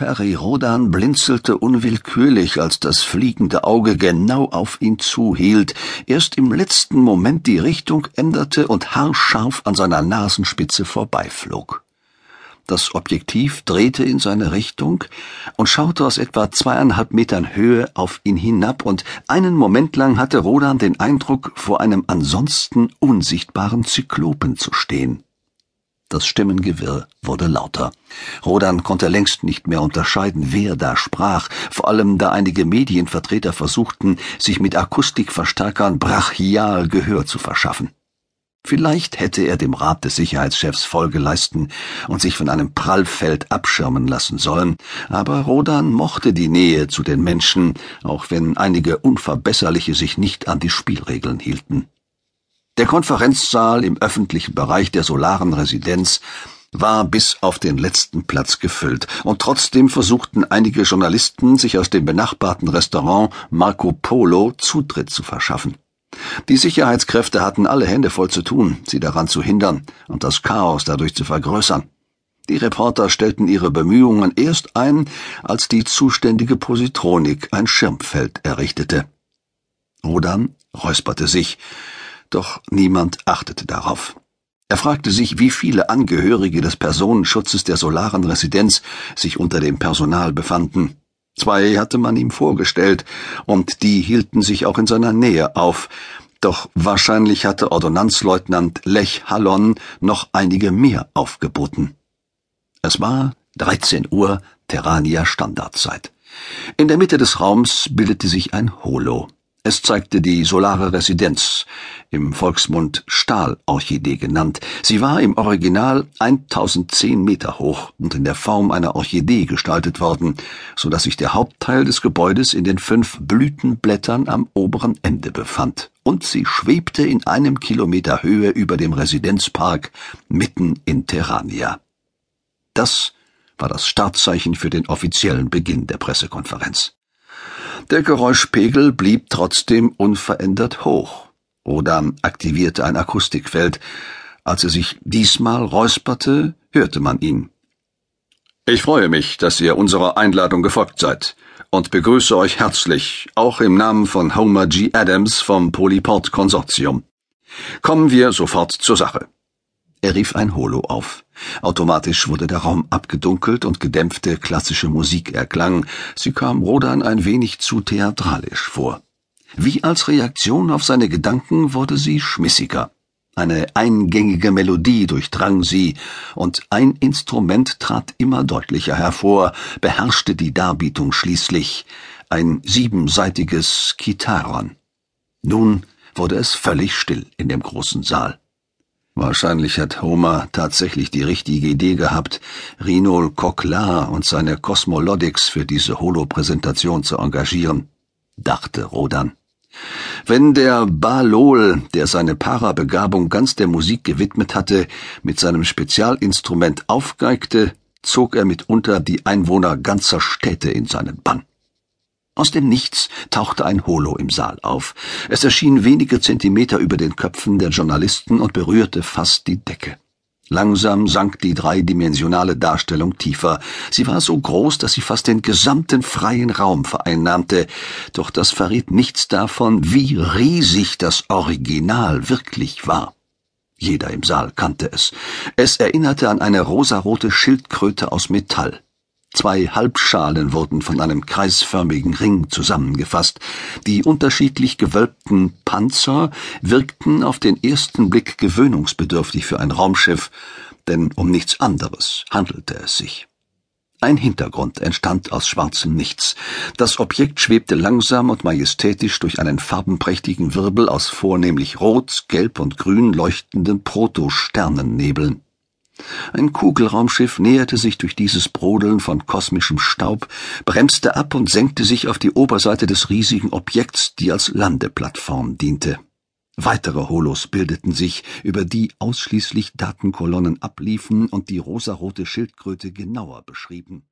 Peri Rodan blinzelte unwillkürlich, als das fliegende Auge genau auf ihn zuhielt, erst im letzten Moment die Richtung änderte und haarscharf an seiner Nasenspitze vorbeiflog. Das Objektiv drehte in seine Richtung und schaute aus etwa zweieinhalb Metern Höhe auf ihn hinab, und einen Moment lang hatte Rodan den Eindruck, vor einem ansonsten unsichtbaren Zyklopen zu stehen. Das Stimmengewirr wurde lauter. Rodan konnte längst nicht mehr unterscheiden, wer da sprach, vor allem da einige Medienvertreter versuchten, sich mit Akustikverstärkern brachial Gehör zu verschaffen. Vielleicht hätte er dem Rat des Sicherheitschefs Folge leisten und sich von einem Prallfeld abschirmen lassen sollen, aber Rodan mochte die Nähe zu den Menschen, auch wenn einige Unverbesserliche sich nicht an die Spielregeln hielten. Der Konferenzsaal im öffentlichen Bereich der solaren Residenz war bis auf den letzten Platz gefüllt, und trotzdem versuchten einige Journalisten, sich aus dem benachbarten Restaurant Marco Polo Zutritt zu verschaffen. Die Sicherheitskräfte hatten alle Hände voll zu tun, sie daran zu hindern und das Chaos dadurch zu vergrößern. Die Reporter stellten ihre Bemühungen erst ein, als die zuständige Positronik ein Schirmfeld errichtete. Rodan räusperte sich, doch niemand achtete darauf. Er fragte sich, wie viele Angehörige des Personenschutzes der solaren Residenz sich unter dem Personal befanden. Zwei hatte man ihm vorgestellt, und die hielten sich auch in seiner Nähe auf, doch wahrscheinlich hatte Ordonnanzleutnant Lech Hallon noch einige mehr aufgeboten. Es war 13 Uhr Terrania Standardzeit. In der Mitte des Raums bildete sich ein Holo. Es zeigte die solare Residenz, im Volksmund Stahlorchidee genannt. Sie war im Original 1010 Meter hoch und in der Form einer Orchidee gestaltet worden, so dass sich der Hauptteil des Gebäudes in den fünf Blütenblättern am oberen Ende befand. Und sie schwebte in einem Kilometer Höhe über dem Residenzpark mitten in Terrania. Das war das Startzeichen für den offiziellen Beginn der Pressekonferenz. Der Geräuschpegel blieb trotzdem unverändert hoch. Rodan aktivierte ein Akustikfeld. Als er sich diesmal räusperte, hörte man ihn. Ich freue mich, dass ihr unserer Einladung gefolgt seid und begrüße euch herzlich, auch im Namen von Homer G. Adams vom Polyport Konsortium. Kommen wir sofort zur Sache. Er rief ein Holo auf. Automatisch wurde der Raum abgedunkelt und gedämpfte klassische Musik erklang. Sie kam Rodan ein wenig zu theatralisch vor. Wie als Reaktion auf seine Gedanken wurde sie schmissiger. Eine eingängige Melodie durchdrang sie, und ein Instrument trat immer deutlicher hervor, beherrschte die Darbietung schließlich, ein siebenseitiges Kitaron. Nun wurde es völlig still in dem großen Saal. Wahrscheinlich hat Homer tatsächlich die richtige Idee gehabt, Rinol Coquelin und seine Cosmologics für diese Holo-Präsentation zu engagieren, dachte Rodan. Wenn der Balol, der seine Parabegabung ganz der Musik gewidmet hatte, mit seinem Spezialinstrument aufgeigte, zog er mitunter die Einwohner ganzer Städte in seinen Bann. Aus dem Nichts tauchte ein Holo im Saal auf. Es erschien wenige Zentimeter über den Köpfen der Journalisten und berührte fast die Decke. Langsam sank die dreidimensionale Darstellung tiefer. Sie war so groß, dass sie fast den gesamten freien Raum vereinnahmte, doch das verriet nichts davon, wie riesig das Original wirklich war. Jeder im Saal kannte es. Es erinnerte an eine rosarote Schildkröte aus Metall. Zwei Halbschalen wurden von einem kreisförmigen Ring zusammengefasst. Die unterschiedlich gewölbten Panzer wirkten auf den ersten Blick gewöhnungsbedürftig für ein Raumschiff, denn um nichts anderes handelte es sich. Ein Hintergrund entstand aus schwarzem Nichts. Das Objekt schwebte langsam und majestätisch durch einen farbenprächtigen Wirbel aus vornehmlich rot, gelb und grün leuchtenden Protosternennebeln. Ein Kugelraumschiff näherte sich durch dieses Brodeln von kosmischem Staub, bremste ab und senkte sich auf die Oberseite des riesigen Objekts, die als Landeplattform diente. Weitere Holos bildeten sich, über die ausschließlich Datenkolonnen abliefen und die rosarote Schildkröte genauer beschrieben.